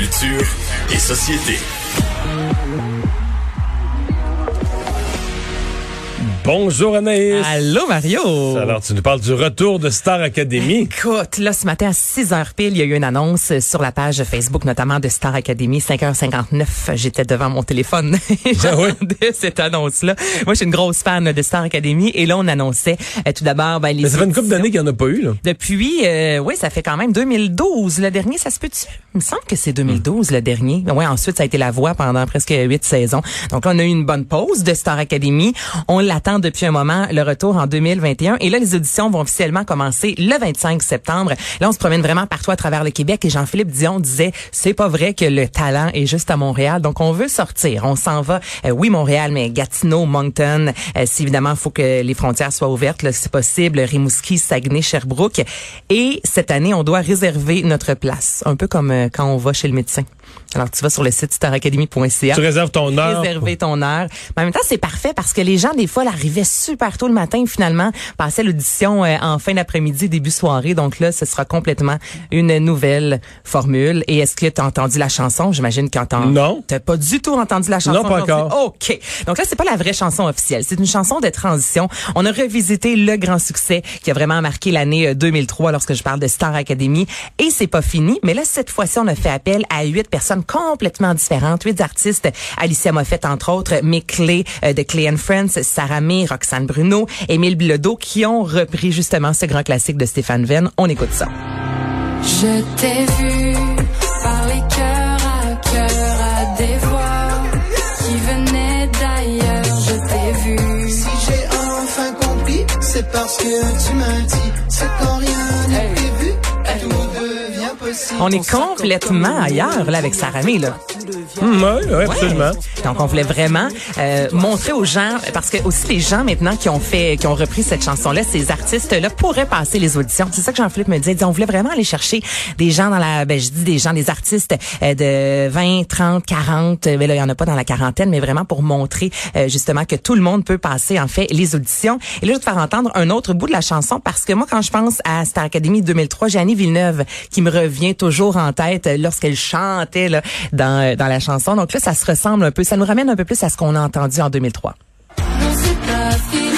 Culture et société. Bonjour Anaïs. Allô Mario. Alors, tu nous parles du retour de Star Academy. Écoute, là ce matin à 6h pile, il y a eu une annonce sur la page Facebook notamment de Star Academy 5h59. J'étais devant mon téléphone et Ah oui? j'attendais cette annonce-là. Moi, je suis une grosse fan de Star Academy et là on annonçait euh, tout d'abord ben, les Mais ça fait une couple d'années qu'il n'y en a pas eu, là. Depuis, euh, oui, ça fait quand même 2012. Le dernier, ça se peut-tu? Il me semble que c'est 2012, le dernier. Ouais, ensuite, ça a été La Voix pendant presque huit saisons. Donc on a eu une bonne pause de Star Academy. On l'attend depuis un moment, le retour en 2021. Et là, les auditions vont officiellement commencer le 25 septembre. Là, on se promène vraiment partout à travers le Québec. Et Jean-Philippe Dion disait, c'est pas vrai que le talent est juste à Montréal. Donc, on veut sortir. On s'en va. Euh, oui, Montréal, mais Gatineau, Moncton. Euh, si évidemment, faut que les frontières soient ouvertes, là, si possible. Rimouski, Saguenay, Sherbrooke. Et cette année, on doit réserver notre place. Un peu comme euh, quand on va chez le médecin. Alors, tu vas sur le site staracademy.ca. Tu réserves ton heure. Réserver ton heure. Mais en même temps, c'est parfait parce que les gens, des fois, arrivaient super tôt le matin, finalement, passaient l'audition euh, en fin d'après-midi, début soirée. Donc là, ce sera complètement une nouvelle formule. Et est-ce que tu as entendu la chanson? J'imagine que tu Non. T'as pas du tout entendu la chanson. Non, pas encore. OK. Donc là, c'est pas la vraie chanson officielle. C'est une chanson de transition. On a revisité le grand succès qui a vraiment marqué l'année euh, 2003 lorsque je parle de Star Academy. Et c'est pas fini. Mais là, cette on a fait appel à huit personnes complètement différentes. Huit artistes. Alicia Moffett, entre autres. Mick Clay euh, de Clay and Friends. Sarah May, Roxane Bruno, Émile Bilodeau qui ont repris justement ce grand classique de Stéphane Venn. On écoute ça. Je t'ai vu parler cœur à cœur à des voix qui venaient d'ailleurs. Je t'ai vu. Si j'ai enfin compris, c'est parce que tu m'as dit, On est complètement ailleurs là avec Sarah May là. Oui, oui, absolument. Donc on voulait vraiment euh, montrer aux gens parce que aussi les gens maintenant qui ont fait qui ont repris cette chanson là, ces artistes là pourraient passer les auditions. C'est ça que Jean-Philippe me disait, Il dit, on voulait vraiment aller chercher des gens dans la ben je dis des gens des artistes euh, de 20, 30, 40, euh, ben là il y en a pas dans la quarantaine mais vraiment pour montrer euh, justement que tout le monde peut passer en fait les auditions. Et là je vais te faire entendre un autre bout de la chanson parce que moi quand je pense à Star Academy 2003, j'ai Annie Villeneuve qui me revient toujours en tête euh, lorsqu'elle chantait là dans euh, dans la chanson. Donc là ça se ressemble un peu, ça nous ramène un peu plus à ce qu'on a entendu en 2003. Non, c'est pas fini.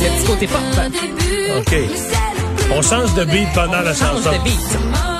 Il y a un petit côté pop. OK. On change de beat pendant la Change chanson. de beat.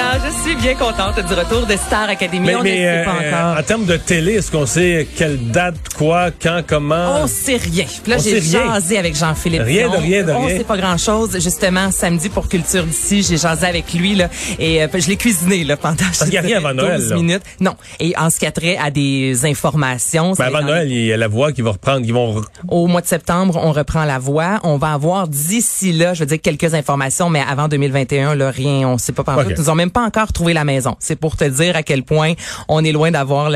Voilà, je suis bien contente du retour de Star Academy. Mais, on mais, ne sait pas euh, encore. en termes de télé, est-ce qu'on sait quelle date, quoi, quand, comment? On sait rien. Puis là, On j'ai jasé avec Jean-Philippe. Rien de rien de On rien. sait pas grand-chose. Justement, samedi pour Culture d'ici, j'ai jasé avec lui là, et euh, je l'ai cuisiné là pendant a rien avant 12 Noël, là. minutes. Non. Et en ce qui a trait à des informations, ça Ben, va avant Noël, il y a la voix qui va reprendre, qui vont... Au mois de septembre, on reprend la voix. On va avoir d'ici là, je veux dire quelques informations, mais avant 2021, là, rien, on sait pas par Ok. Ils nous ont même pas encore trouvé la maison. C'est pour te dire à quel point on est loin d'avoir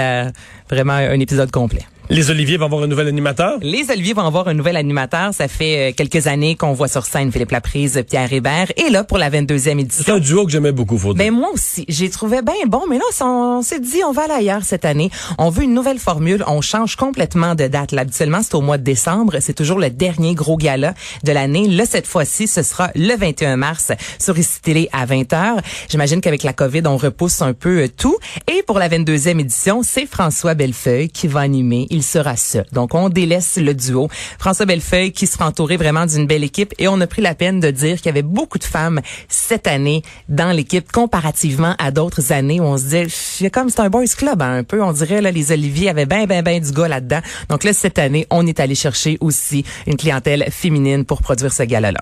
vraiment un épisode complet. Les Oliviers vont avoir un nouvel animateur? Les Oliviers vont avoir un nouvel animateur. Ça fait euh, quelques années qu'on voit sur scène Philippe Laprise, Pierre Hébert. Et là, pour la 22e C'est édition. un duo que j'aimais beaucoup, faut dire. Ben moi aussi, j'ai trouvé bien bon, mais là on s'est dit on va aller ailleurs cette année. On veut une nouvelle formule, on change complètement de date. Là, habituellement c'est au mois de décembre, c'est toujours le dernier gros gala de l'année. Là cette fois-ci, ce sera le 21 mars sur ICI Télé à 20h. J'imagine qu'avec la Covid, on repousse un peu euh, tout. Et pour la 22e édition, c'est François Bellefeuille qui va animer. Il sera seul. Donc on délaisse le duo. François Bellefeuille qui sera entouré vraiment d'une belle équipe et on a pris la peine de dire qu'il y avait beaucoup de femmes cette année dans l'équipe comparativement à d'autres années où on se disait c'est comme c'est un boys club hein, un peu on dirait là les Oliviers avaient ben ben ben du gars là-dedans. Donc là cette année, on est allé chercher aussi une clientèle féminine pour produire ce gala là.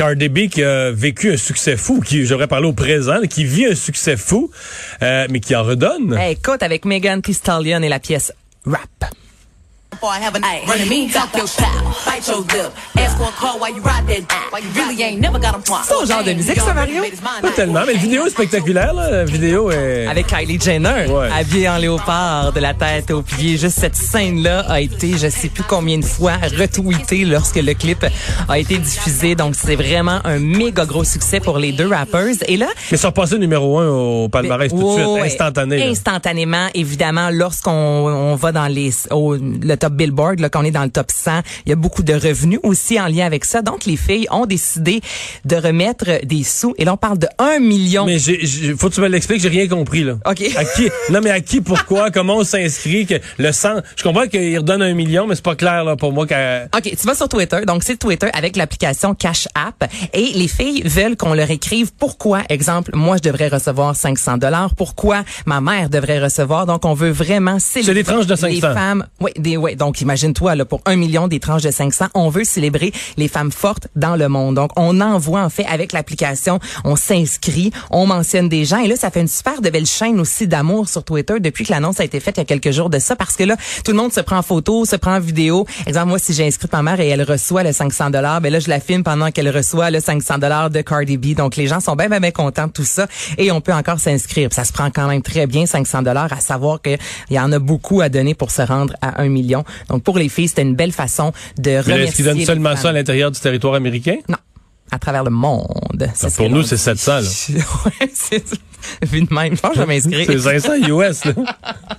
Cardi B qui a vécu un succès fou, qui j'aurais parlé au présent, qui vit un succès fou, euh, mais qui en redonne. Hey, écoute avec Megan Thee Stallion et la pièce Rap. Before I have an eye. Running me, talk your style, bite your lip. Ask for a call while you ride that dick. Why you really ain't never got 'em twice. C'est ton genre de musique, ça, Mario? Pas tellement, mais la vidéo est spectaculaire, là. La vidéo est... avec Kylie Jenner, Ouais. habillée en léopard de la tête aux pieds. Juste cette scène-là a été, je sais plus combien de fois, retweetée lorsque le clip a été diffusé. Donc, c'est vraiment un méga gros succès pour les deux rappers. Et là, Mais ils sont passés numéro un au palmarès tout de suite, instantané. là. Instantanément, évidemment, lorsqu'on on va dans les au, le top Billboard, là, qu'on est dans le top 100. Il y a beaucoup de revenus aussi en lien avec ça. Donc, les filles ont décidé de remettre des sous. Et là, on parle de 1 million. Mais j'ai, j'ai- faut que tu me l'expliques, j'ai rien compris, là. OK. À qui? Non, mais à qui, pourquoi, comment on s'inscrit, que le sang, je comprends qu'il redonne un million, mais c'est pas clair, là, pour moi, qu'à, OK, tu vas sur Twitter. Donc, c'est Twitter avec l'application Cash App. Et les filles veulent qu'on leur écrive pourquoi, exemple, moi, je devrais recevoir 500 dollars. Pourquoi ma mère devrait recevoir. Donc, on veut vraiment célébrer des tranches de 500. les femmes. Oui, des, Donc, imagine-toi, là, pour un million, des tranches de 500, on veut célébrer les femmes fortes dans le monde. Donc, on envoie, en fait, avec l'application, on s'inscrit, on mentionne des gens. Et là, ça fait une super de belle chaîne aussi d'amour sur Twitter depuis que l'annonce a été faite il y a quelques jours de ça. Parce que là, tout le monde se prend en photo, se prend en vidéo. Exemple, moi, si j'ai inscrit ma mère et elle reçoit le 500 dollars, ben là, je la filme pendant qu'elle reçoit le 500 dollars de Cardi B. Donc, les gens sont bien, bien, bien contents de tout ça. Et on peut encore s'inscrire. Ça se prend quand même très bien, 500 dollars, à savoir qu'il y en a beaucoup à donner pour se rendre à un million. Donc, pour les filles, c'était une belle façon de remercier est-ce qu'ils donnent seulement ça à l'intérieur du territoire américain? Non. À travers le monde. Ah, ce pour nous, c'est dit. 700, là. ouais, c'est vu de même. Je pense que je vais m'inscrire. C'est 500 US, là.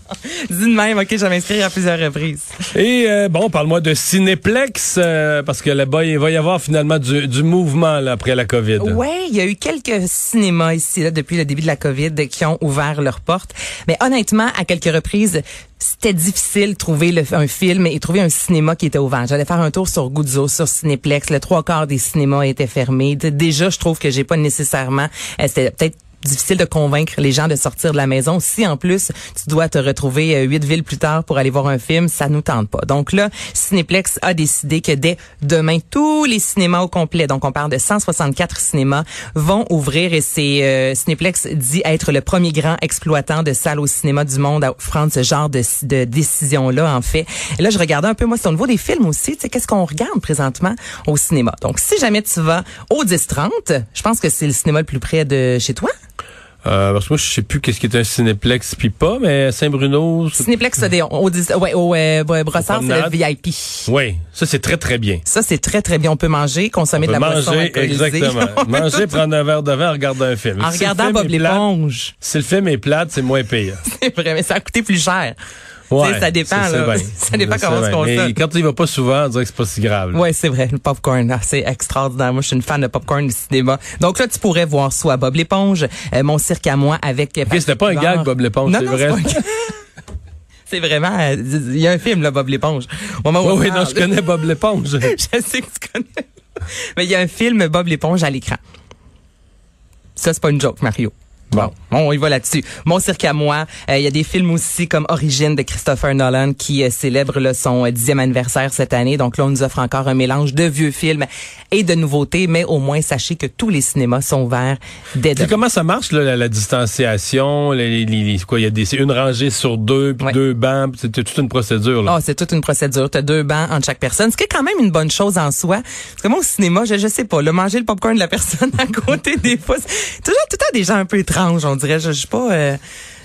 Dis de même, OK, je vais m'inscrire à plusieurs reprises. Et euh, bon, parle-moi de Cinéplex, euh, parce que là-bas, il va y avoir finalement du, du mouvement là, après la COVID. Ouais, il y a eu quelques cinémas ici là depuis le début de la Covid qui ont ouvert leurs portes, mais honnêtement, à quelques reprises, c'était difficile de trouver le- un film et trouver un cinéma qui était ouvert. J'allais faire un tour sur Guzzo, sur Cinéplex, le trois quarts des cinémas étaient fermés. Déjà, je trouve que j'ai pas nécessairement, euh, c'était peut-être difficile de convaincre les gens de sortir de la maison. Si en plus tu dois te retrouver euh, huit villes plus tard pour aller voir un film, ça nous tente pas. Donc là, Cinéplex a décidé que dès demain, tous les cinémas au complet, donc on parle de 164 cinémas, vont ouvrir et c'est euh, Cinéplex dit être le premier grand exploitant de salles au cinéma du monde à prendre ce genre de, de décision-là, en fait. Et là, je regardais un peu, moi, c'est au niveau des films aussi, tu sais, qu'est-ce qu'on regarde présentement au cinéma. Donc, si jamais tu vas au 10-30, je pense que c'est le cinéma le plus près de chez toi. Euh, parce que moi, je sais plus qu'est-ce qui est un Cinéplex puis pas, mais Saint-Bruno, Cinéplex Odéon, au, 10 ouais, au euh, Brossard, c'est le. VIP. oui, ça c'est très très bien. Ça, c'est très, très bien. On peut manger, consommer On de la boisson manger, exactement. manger, prendre un verre de vin, regarder un film. En Si regardant Bob l'éponge. Si le film est plate, c'est moins pire. C'est vrai, mais ça a coûté plus cher. Ça dépend, là. Ça dépend comment on se. Mais quand tu y vas pas souvent, on dirait que c'est pas si grave. Ouais, c'est vrai, le popcorn, ah, c'est extraordinaire. Moi, je suis une fan de popcorn du cinéma. Donc là, tu pourrais voir soit Bob l'éponge, euh, mon cirque à moi avec. Ok, c'était pas un gag, Bob l'éponge, c'est vrai. c'est vraiment, euh, il y a un film là, Bob l'éponge. Oui, oui, non, je connais Bob l'éponge. je sais que tu connais. Mais il y a un film Bob l'éponge à l'écran. Ça, c'est pas une joke, Mario. Bon. Bon, on y va là-dessus. Mon cirque à moi. Euh, Il y a des films aussi comme Origine de Christopher Nolan qui euh, célèbre là, son euh, dixième anniversaire cette année. Donc là, on nous offre encore un mélange de vieux films et de nouveautés. Mais au moins, sachez que tous les cinémas sont ouverts dès demain. comment ça marche, là, la, la distanciation? Les, les- les- quoi, il y a des, une rangée sur deux, puis Ouais. deux bancs, c'est toute une procédure. Là. Oh, c'est toute une procédure. T'as deux bancs entre chaque personne, ce qui est quand même une bonne chose en soi. Parce que moi, au cinéma, je, je sais pas, le manger le popcorn de la personne à côté des fois, toujours tout le temps des gens un peu étranges, on dirait. Je, je suis pas... euh,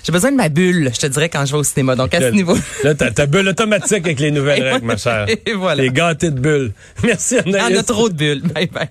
j'ai besoin de ma bulle, je te dirais, quand je vais au cinéma. Donc, à ce niveau... Là, t'as ta bulle automatique avec les nouvelles règles, ma chère. Et voilà. Les gâtés de bulles. Merci, Anaïs. a trop de bulles. Bye bye.